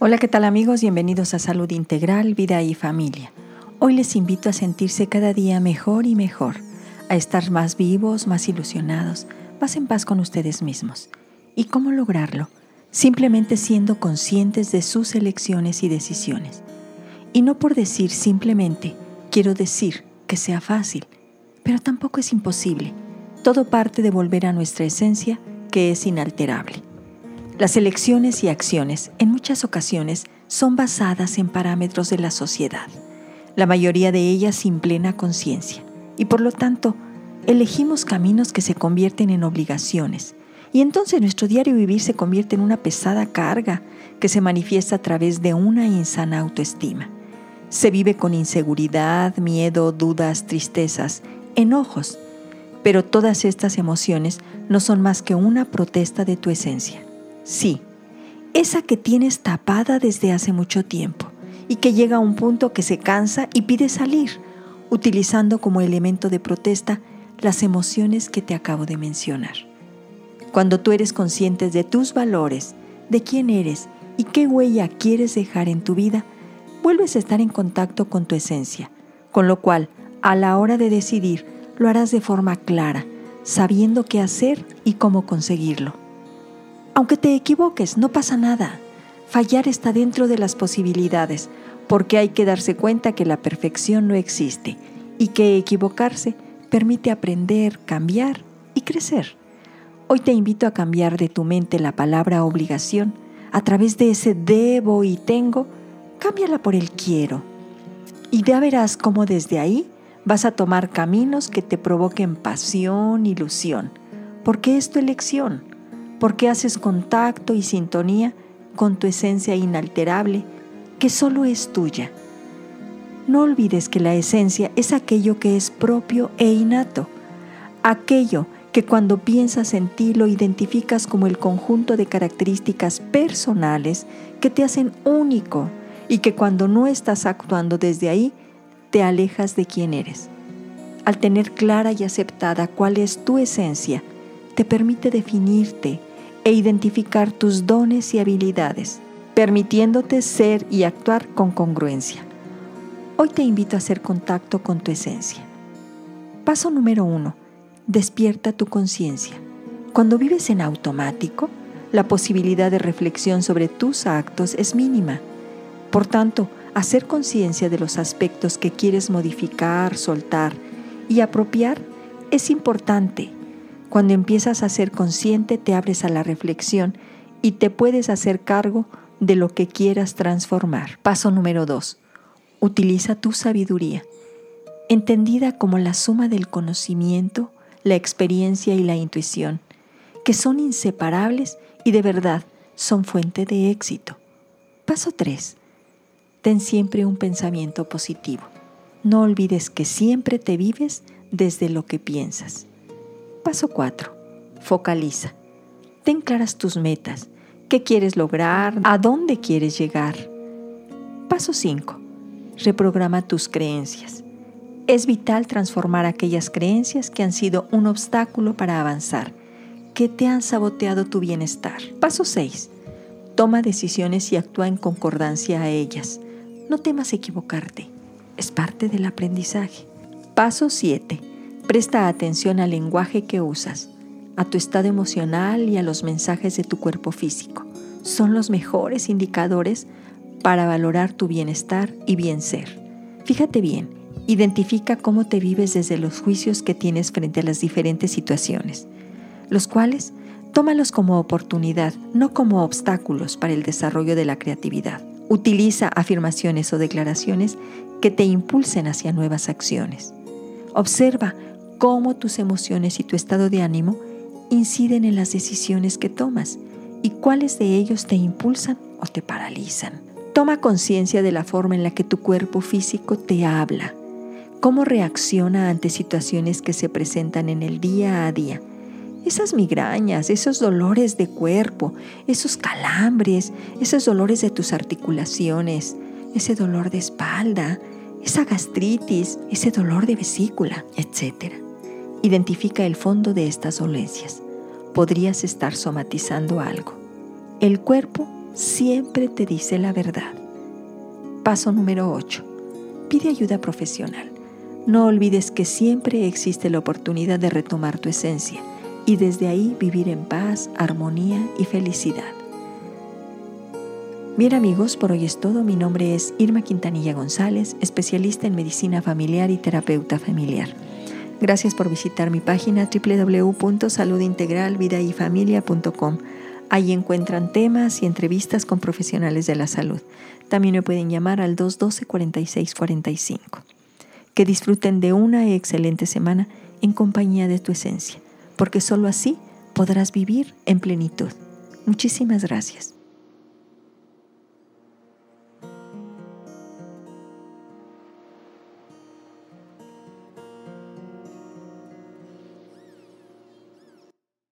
Hola, ¿qué tal amigos? Bienvenidos a Salud Integral, Vida y Familia. Hoy les invito a sentirse cada día mejor y mejor, a estar más vivos, más ilusionados, más en paz con ustedes mismos. ¿Y cómo lograrlo? Simplemente siendo conscientes de sus elecciones y decisiones. Y no por decir simplemente, quiero decir que sea fácil, pero tampoco es imposible. Todo parte de volver a nuestra esencia, que es inalterable. Las elecciones y acciones en muchas ocasiones son basadas en parámetros de la sociedad, la mayoría de ellas sin plena conciencia, y por lo tanto elegimos caminos que se convierten en obligaciones, y entonces nuestro diario vivir se convierte en una pesada carga que se manifiesta a través de una insana autoestima. Se vive con inseguridad, miedo, dudas, tristezas, enojos, pero todas estas emociones no son más que una protesta de tu esencia. Sí, esa que tienes tapada desde hace mucho tiempo y que llega a un punto que se cansa y pide salir, utilizando como elemento de protesta las emociones que te acabo de mencionar. Cuando tú eres consciente de tus valores, de quién eres y qué huella quieres dejar en tu vida, vuelves a estar en contacto con tu esencia, con lo cual, a la hora de decidir, lo harás de forma clara, sabiendo qué hacer y cómo conseguirlo. Aunque te equivoques, no pasa nada. Fallar está dentro de las posibilidades, porque hay que darse cuenta que la perfección no existe y que equivocarse permite aprender, cambiar y crecer. Hoy te invito a cambiar de tu mente la palabra obligación a través de ese debo y tengo, cámbiala por el quiero. Y ya verás cómo desde ahí vas a tomar caminos que te provoquen pasión, ilusión, porque es tu elección porque haces contacto y sintonía con tu esencia inalterable que solo es tuya. No olvides que la esencia es aquello que es propio e innato, aquello que cuando piensas en ti lo identificas como el conjunto de características personales que te hacen único y que cuando no estás actuando desde ahí, te alejas de quién eres. Al tener clara y aceptada cuál es tu esencia, te permite definirte, e identificar tus dones y habilidades, permitiéndote ser y actuar con congruencia. Hoy te invito a hacer contacto con tu esencia. Paso número uno. Despierta tu conciencia. Cuando vives en automático, la posibilidad de reflexión sobre tus actos es mínima. Por tanto, hacer conciencia de los aspectos que quieres modificar, soltar y apropiar es importante cuando empiezas a ser consciente, te abres a la reflexión y te puedes hacer cargo de lo que quieras transformar. Paso número 2. Utiliza tu sabiduría, entendida como la suma del conocimiento, la experiencia y la intuición, que son inseparables y de verdad son fuente de éxito. Paso 3. Ten siempre un pensamiento positivo. No olvides que siempre te vives desde lo que piensas. Paso 4. Focaliza. Ten claras tus metas. ¿Qué quieres lograr? ¿A dónde quieres llegar? Paso 5. Reprograma tus creencias. Es vital transformar aquellas creencias que han sido un obstáculo para avanzar, que te han saboteado tu bienestar. Paso 6. Toma decisiones y actúa en concordancia a ellas. No temas equivocarte. Es parte del aprendizaje. Paso 7 Presta atención al lenguaje que usas, a tu estado emocional y a los mensajes de tu cuerpo físico. Son los mejores indicadores para valorar tu bienestar y bien ser. Fíjate bien, identifica cómo te vives desde los juicios que tienes frente a las diferentes situaciones, los cuales tómalos como oportunidad, no como obstáculos para el desarrollo de la creatividad. Utiliza afirmaciones o declaraciones que te impulsen hacia nuevas acciones. Observa cómo tus emociones y tu estado de ánimo inciden en las decisiones que tomas y cuáles de ellos te impulsan o te paralizan. Toma conciencia de la forma en la que tu cuerpo físico te habla, cómo reacciona ante situaciones que se presentan en el día a día. Esas migrañas, esos dolores de cuerpo, esos calambres, esos dolores de tus articulaciones, ese dolor de espalda, esa gastritis, ese dolor de vesícula, etc. Identifica el fondo de estas dolencias. Podrías estar somatizando algo. El cuerpo siempre te dice la verdad. Paso número 8. Pide ayuda profesional. No olvides que siempre existe la oportunidad de retomar tu esencia y desde ahí vivir en paz, armonía y felicidad. Bien amigos, por hoy es todo. Mi nombre es Irma Quintanilla González, especialista en medicina familiar y terapeuta familiar. Gracias por visitar mi página www.saludintegralvidayfamilia.com. Ahí encuentran temas y entrevistas con profesionales de la salud. También me pueden llamar al 212-4645. Que disfruten de una excelente semana en compañía de tu esencia, porque solo así podrás vivir en plenitud. Muchísimas gracias.